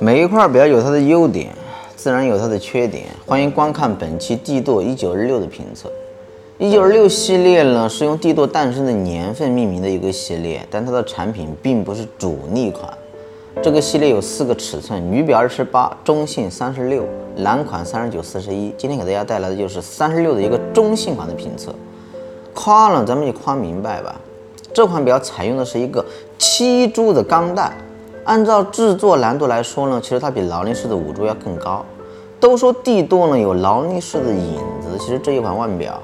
每一块表有它的优点，自然有它的缺点。欢迎观看本期帝舵一九二六的评测。一九二六系列呢是用帝舵诞生的年份命名的一个系列，但它的产品并不是主力款。这个系列有四个尺寸：女表二十八，中性三十六，男款三十九、四十一。今天给大家带来的就是三十六的一个中性款的评测。夸了，咱们就夸明白吧。这款表采用的是一个七铢的钢带，按照制作难度来说呢，其实它比劳力士的五铢要更高。都说帝舵呢有劳力士的影子，其实这一款腕表。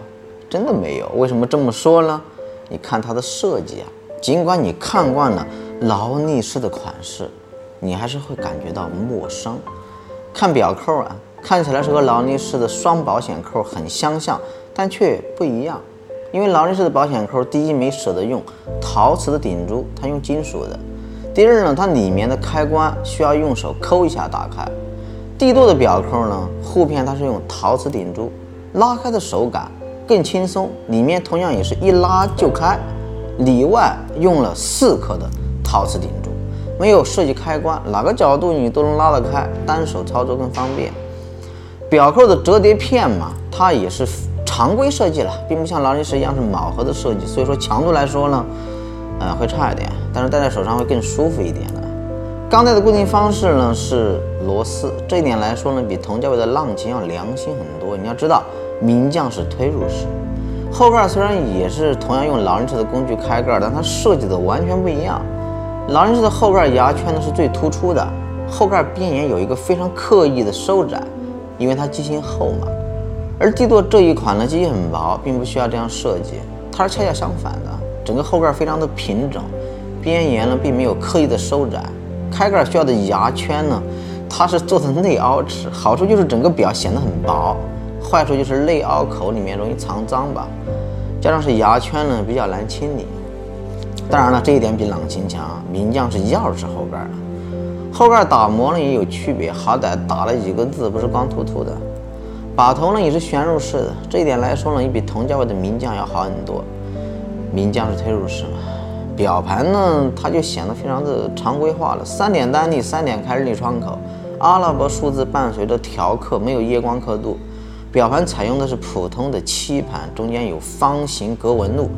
真的没有？为什么这么说呢？你看它的设计啊，尽管你看惯了劳力士的款式，你还是会感觉到陌生。看表扣啊，看起来是和劳力士的双保险扣很相像，但却不一样。因为劳力士的保险扣，第一没舍得用陶瓷的顶珠，它用金属的；第二呢，它里面的开关需要用手抠一下打开。帝舵的表扣呢，护片它是用陶瓷顶珠，拉开的手感。更轻松，里面同样也是一拉就开，里外用了四颗的陶瓷顶珠，没有设计开关，哪个角度你都能拉得开，单手操作更方便。表扣的折叠片嘛，它也是常规设计了，并不像劳力士一样是铆合的设计，所以说强度来说呢，呃会差一点，但是戴在手上会更舒服一点的。钢带的固定方式呢是螺丝，这一点来说呢，比同价位的浪琴要良心很多。你要知道。名将是推入式，后盖虽然也是同样用劳力士的工具开盖，但它设计的完全不一样。劳力士的后盖牙圈呢是最突出的，后盖边沿有一个非常刻意的收窄，因为它机芯厚嘛。而帝舵这一款呢机芯很薄，并不需要这样设计，它是恰恰相反的，整个后盖非常的平整，边沿呢并没有刻意的收窄。开盖需要的牙圈呢，它是做的内凹齿，好处就是整个表显得很薄。坏处就是内凹口里面容易藏脏吧，加上是牙圈呢比较难清理。当然了，这一点比朗琴强，名将是钥匙后盖了，后盖打磨呢也有区别，好歹打了几个字，不是光秃秃的。把头呢也是旋入式的，这一点来说呢也比同价位的名将要好很多。名将是推入式嘛，表盘呢它就显得非常的常规化了，三点单立，三点开日历窗口，阿拉伯数字伴随着调刻，没有夜光刻度。表盘采用的是普通的漆盘，中间有方形格纹路，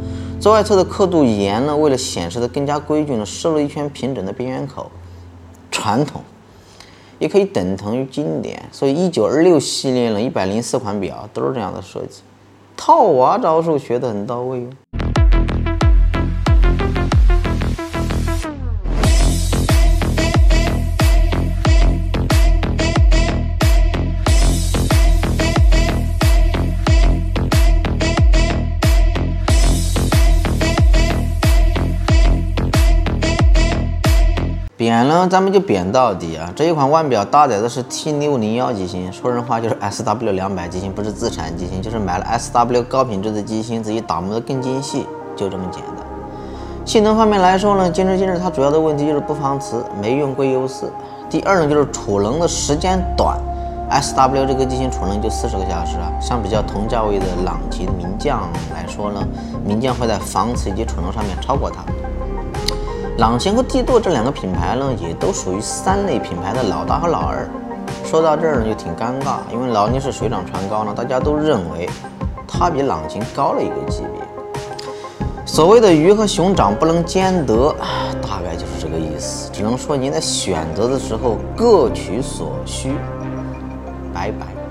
最外侧的刻度沿呢，为了显示的更加规矩呢，设了一圈平整的边缘口。传统，也可以等同于经典，所以一九二六系列呢，一百零四款表都是这样的设计，套娃招数学的很到位哟。扁呢，咱们就扁到底啊！这一款腕表搭载的是 T 六零幺机芯，说人话就是 S W 两百机芯，不是自产机芯，就是买了 S W 高品质的机芯，自己打磨的更精细，就这么简单。性能方面来说呢，坚持坚持，它主要的问题就是不防磁，没用硅优四。第二呢，就是储能的时间短，S W 这个机芯储能就四十个小时啊。相比较同价位的朗琴、名将来说呢，名将会在防磁以及储能上面超过它。朗琴和帝舵这两个品牌呢，也都属于三类品牌的老大和老二。说到这儿呢，就挺尴尬，因为劳力士水涨船高呢，大家都认为它比朗琴高了一个级别。所谓的鱼和熊掌不能兼得，大概就是这个意思。只能说您在选择的时候各取所需。拜拜。